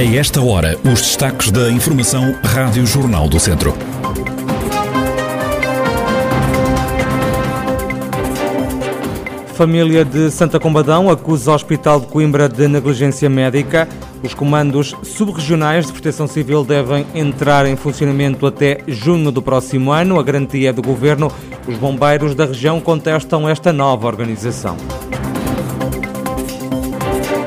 A esta hora, os destaques da Informação Rádio Jornal do Centro. Família de Santa Combadão acusa o Hospital de Coimbra de negligência médica. Os comandos subregionais de proteção civil devem entrar em funcionamento até junho do próximo ano. A garantia é do governo. Os bombeiros da região contestam esta nova organização.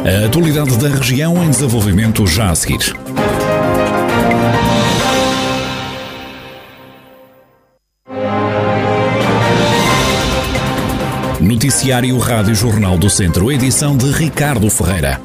A atualidade da região em desenvolvimento já a seguir. Noticiário Rádio Jornal do Centro, edição de Ricardo Ferreira.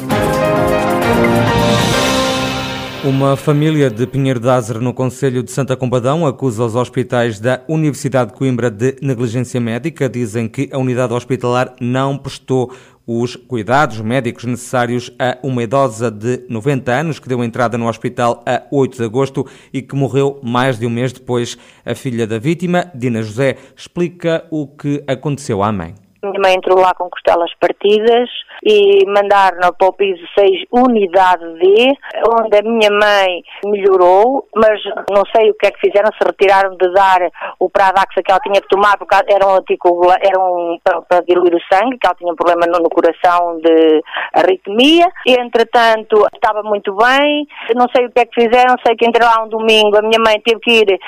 Uma família de Pinheiro de Azer, no Conselho de Santa Combadão, acusa os hospitais da Universidade de Coimbra de negligência médica. Dizem que a unidade hospitalar não prestou os cuidados médicos necessários a uma idosa de 90 anos que deu entrada no hospital a 8 de agosto e que morreu mais de um mês depois. A filha da vítima, Dina José, explica o que aconteceu à mãe. Minha mãe entrou lá com costelas partidas e mandaram para o piso 6 unidade D, onde a minha mãe melhorou, mas não sei o que é que fizeram, se retiraram de dar o Pradax que ela tinha que tomar, porque era um anticoagula, era um para, para, diluir o sangue, que ela tinha um problema no, no coração de arritmia. E, entretanto, estava muito bem, não sei o que é que fizeram, sei que entre lá um domingo a minha mãe teve que ir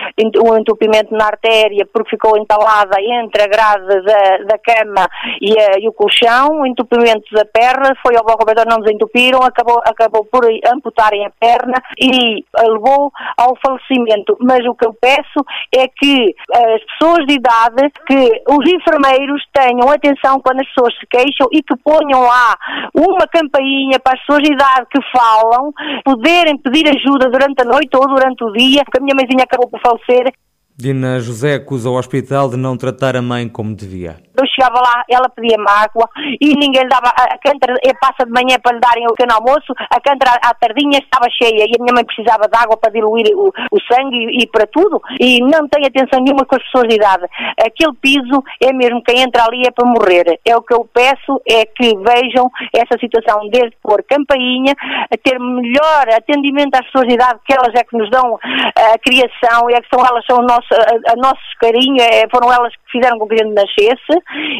um entupimento na artéria porque ficou entalada entre a grade da, da cama e, a, e o colchão, o entupimento da perna, foi ao bloco não desentupiram, acabou, acabou por amputarem a perna e levou ao falecimento. Mas o que eu peço é que as pessoas de idade, que os enfermeiros tenham atenção quando as pessoas se queixam e que ponham lá uma campainha para as pessoas de idade que falam, poderem pedir ajuda durante a noite ou durante o dia, porque a minha mãezinha acabou por falecer. Dina José acusa o hospital de não tratar a mãe como devia. Eu chegava lá, ela pedia-me água e ninguém lhe dava. A cântara passa de manhã para lhe darem o pequeno almoço, a cântara à tardinha estava cheia e a minha mãe precisava de água para diluir o, o sangue e, e, para tudo e não tem atenção nenhuma com as pessoas de idade. Aquele piso é mesmo quem entra ali é para morrer. É o que eu peço é que vejam essa situação, desde pôr campainha, a ter melhor atendimento às pessoas de idade, que elas é que nos dão a criação, é que são elas são o nosso, a, a nosso carinho, é, foram elas fizeram com que a gente nascesse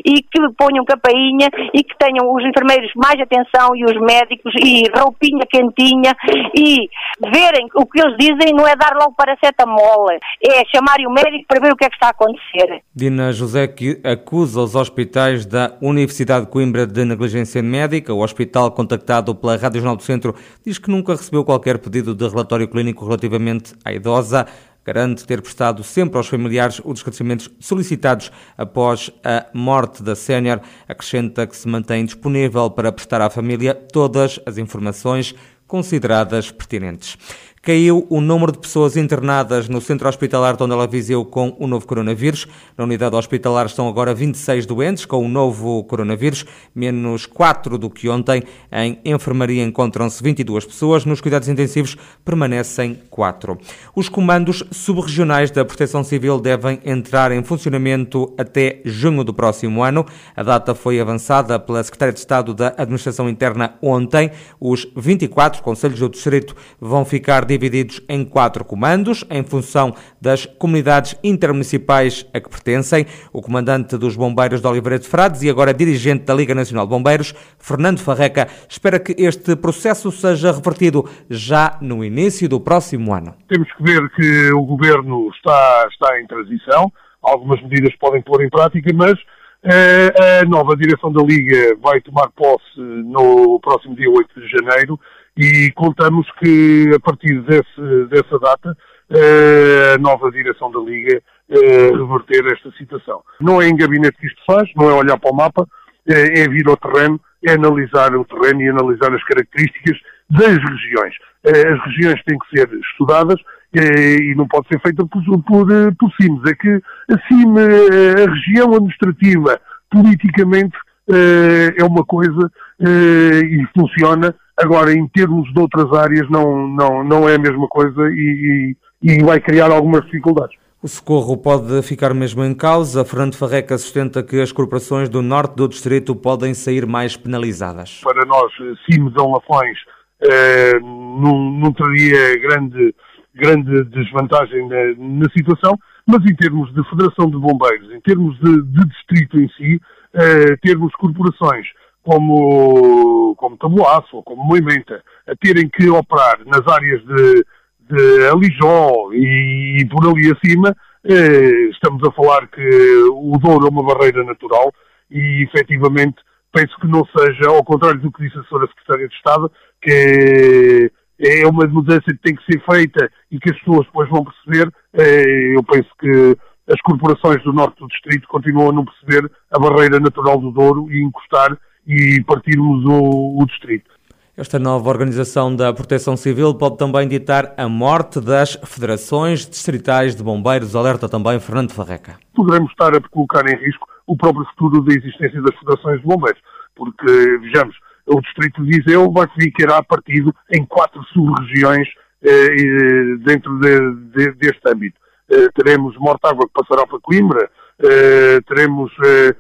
e que ponham campainha e que tenham os enfermeiros mais atenção e os médicos e roupinha quentinha e verem o que eles dizem não é dar logo paracetamol, é chamarem o médico para ver o que é que está a acontecer. Dina José que acusa os hospitais da Universidade de Coimbra de negligência médica. O hospital contactado pela Rádio Jornal do Centro diz que nunca recebeu qualquer pedido de relatório clínico relativamente à idosa garante ter prestado sempre aos familiares os esclarecimentos solicitados após a morte da sénior. Acrescenta que se mantém disponível para prestar à família todas as informações consideradas pertinentes. Caiu o número de pessoas internadas no centro hospitalar de Ondela Viseu com o novo coronavírus. Na unidade hospitalar estão agora 26 doentes com o novo coronavírus, menos 4 do que ontem. Em enfermaria encontram-se 22 pessoas, nos cuidados intensivos permanecem 4. Os comandos subregionais da Proteção Civil devem entrar em funcionamento até junho do próximo ano. A data foi avançada pela Secretária de Estado da Administração Interna ontem. Os 24 conselhos do distrito vão ficar divididos em quatro comandos, em função das comunidades intermunicipais a que pertencem. O comandante dos Bombeiros de Oliveira de Frades e agora dirigente da Liga Nacional de Bombeiros, Fernando Farreca, espera que este processo seja revertido já no início do próximo ano. Temos que ver que o governo está, está em transição, algumas medidas podem pôr em prática, mas eh, a nova direção da Liga vai tomar posse no próximo dia 8 de janeiro e contamos que a partir desse, dessa data eh, a nova direção da Liga eh, reverter esta situação. Não é em gabinete que isto faz, não é olhar para o mapa, é, é vir ao terreno, é analisar o terreno e analisar as características das regiões. Eh, as regiões têm que ser estudadas e não pode ser feita por, por, por CIMES. É que assim a região administrativa politicamente é uma coisa e funciona Agora, em termos de outras áreas, não, não, não é a mesma coisa e, e, e vai criar algumas dificuldades. O socorro pode ficar mesmo em causa. Fernando Farreca sustenta que as corporações do norte do distrito podem sair mais penalizadas. Para nós, Cimos ou Lafões, uh, não, não traria grande, grande desvantagem na, na, situação, mas em termos de Federação de Bombeiros, em termos de, de distrito em si, uh, termos corporações como, como Tabuaço ou como Moimenta a terem que operar nas áreas de, de Alijó e, e por ali acima, eh, estamos a falar que o Douro é uma barreira natural e efetivamente penso que não seja, ao contrário do que disse a senhora Secretária de Estado, que é uma mudança que tem que ser feita e que as pessoas depois vão perceber. Eh, eu penso que as corporações do norte do distrito continuam a não perceber a barreira natural do Douro e encostar e partirmos o, o distrito. Esta nova organização da Proteção Civil pode também ditar a morte das federações distritais de bombeiros, alerta também Fernando Farreca. Poderemos estar a colocar em risco o próprio futuro da existência das federações de bombeiros, porque, vejamos, o distrito de Viseu vai ficar partido em quatro sub-regiões eh, dentro de, de, deste âmbito. Eh, teremos Mortágua que passará para Coimbra, eh, teremos eh,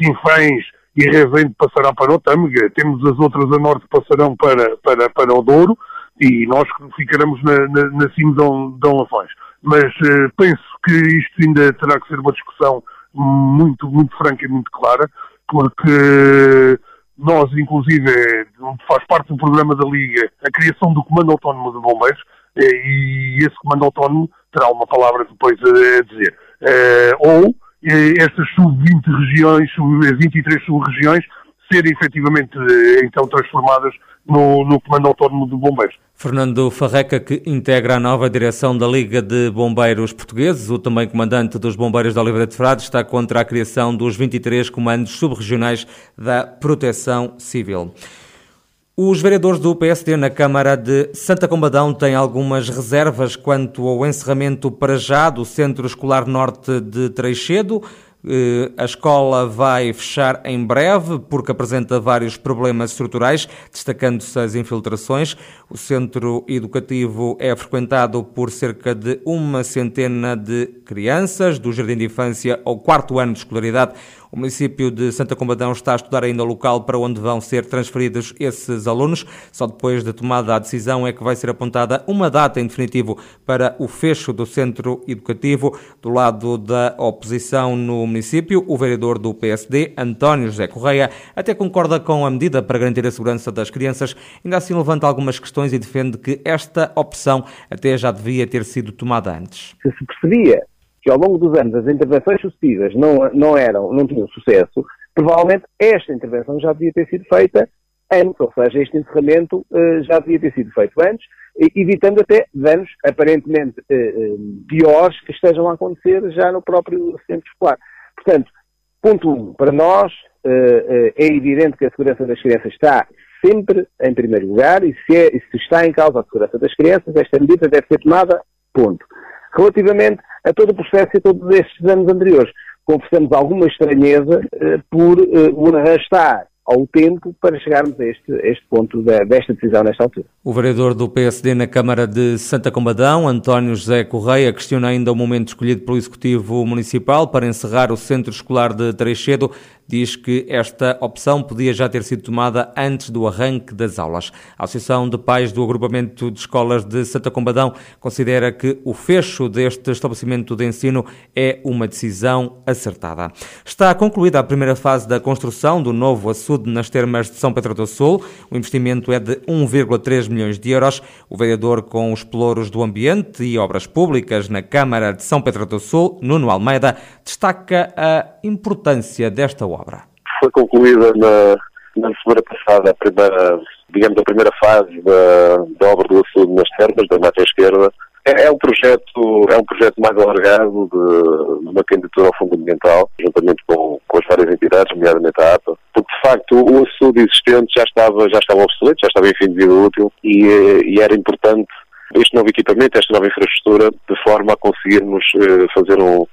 Sinfães e Rezende passará para o Tâmega, temos as outras a norte que passarão para, para, para o Douro e nós ficaremos na, na, na cima de Dom Lafões. Mas uh, penso que isto ainda terá que ser uma discussão muito, muito franca e muito clara, porque nós, inclusive, faz parte do programa da Liga a criação do Comando Autónomo de Bombeiros, eh, e esse Comando Autónomo terá uma palavra depois a dizer. Uh, ou estas sub-20 regiões, sub-23 sub-regiões, serem efetivamente então transformadas no, no, Comando Autónomo de Bombeiros. Fernando Farreca, que integra a nova direção da Liga de Bombeiros Portugueses, o também comandante dos Bombeiros da Oliveira de Frades, está contra a criação dos 23 comandos subregionais da Proteção Civil. Os vereadores do PSD na Câmara de Santa Combadão têm algumas reservas quanto ao encerramento para já do Centro Escolar Norte de Treixedo. Eh, a escola vai fechar em breve porque apresenta vários problemas estruturais, destacando-se as infiltrações. O centro educativo é frequentado por cerca de uma centena de crianças, do jardim de infância ao quarto ano de escolaridade. O município de Santa Combadão está a estudar ainda o local para onde vão ser transferidos esses alunos. Só depois da tomada a decisão é que vai ser apontada uma data em definitivo para o fecho do centro educativo. Do lado da oposição no município, o vereador do PSD, António José Correia, até concorda com a medida para garantir a segurança das crianças, ainda assim levanta algumas questões e defende que esta opção até já devia ter sido tomada antes. Se se percebia que ao longo dos anos as intervenções sucessivas não, não eram, não tinham sucesso, provavelmente esta intervenção já devia ter sido feita antes, ou seja, este encerramento uh, já devia ter sido feito antes, evitando até danos aparentemente uh, piores que estejam a acontecer já no próprio centro escolar. Portanto, ponto um, para nós é evidente que a segurança das crianças está sempre em primeiro lugar e se, é, se está em causa a segurança das crianças, esta medida deve ser tomada, ponto. Relativamente a todo o processo e a todos estes anos anteriores, confessamos alguma estranheza eh, por eh, o arrastar ao tempo para chegarmos a este, este ponto de, desta decisão nesta altura. O vereador do PSD na Câmara de Santa Combadão, António José Correia, questiona ainda o momento escolhido pelo Executivo Municipal para encerrar o Centro Escolar de Treixedo diz que esta opção podia já ter sido tomada antes do arranque das aulas. A Associação de Pais do Agrupamento de Escolas de Santa Combadão considera que o fecho deste estabelecimento de ensino é uma decisão acertada. Está concluída a primeira fase da construção do novo açude nas termas de São Pedro do Sul. O investimento é de 1,3 milhões de euros. O vereador com os pelouros do ambiente e obras públicas na Câmara de São Pedro do Sul, Nuno Almeida, destaca a importância desta obra? Foi concluída na, na semana passada a primeira, digamos, a primeira fase da, da obra do açude nas termas, da mata esquerda. É, é, um projeto, é um projeto mais alargado de, de uma candidatura ao fundo ambiental, juntamente com, com as várias entidades, nomeadamente a APA, porque de facto o açude existente já estava, já estava obsoleto, já estava em fim de vida útil e, e era importante este novo equipamento, esta nova infraestrutura, de forma a conseguirmos eh, fazer um,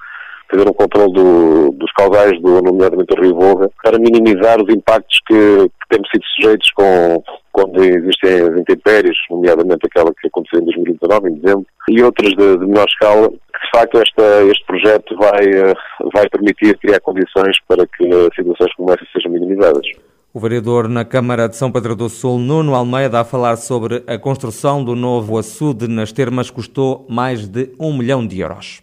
fazer um controle do, dos caudais, do, nomeadamente do Rio Volga, para minimizar os impactos que, que temos sido sujeitos com, quando existem as intempéries, nomeadamente aquela que aconteceu em 2019, em dezembro, e outras de, de menor escala, que de facto esta, este projeto vai, vai permitir criar condições para que situações como essa sejam minimizadas. O vereador na Câmara de São Pedro do Sul, Nuno Almeida, a falar sobre a construção do novo açude nas termas, custou mais de um milhão de euros.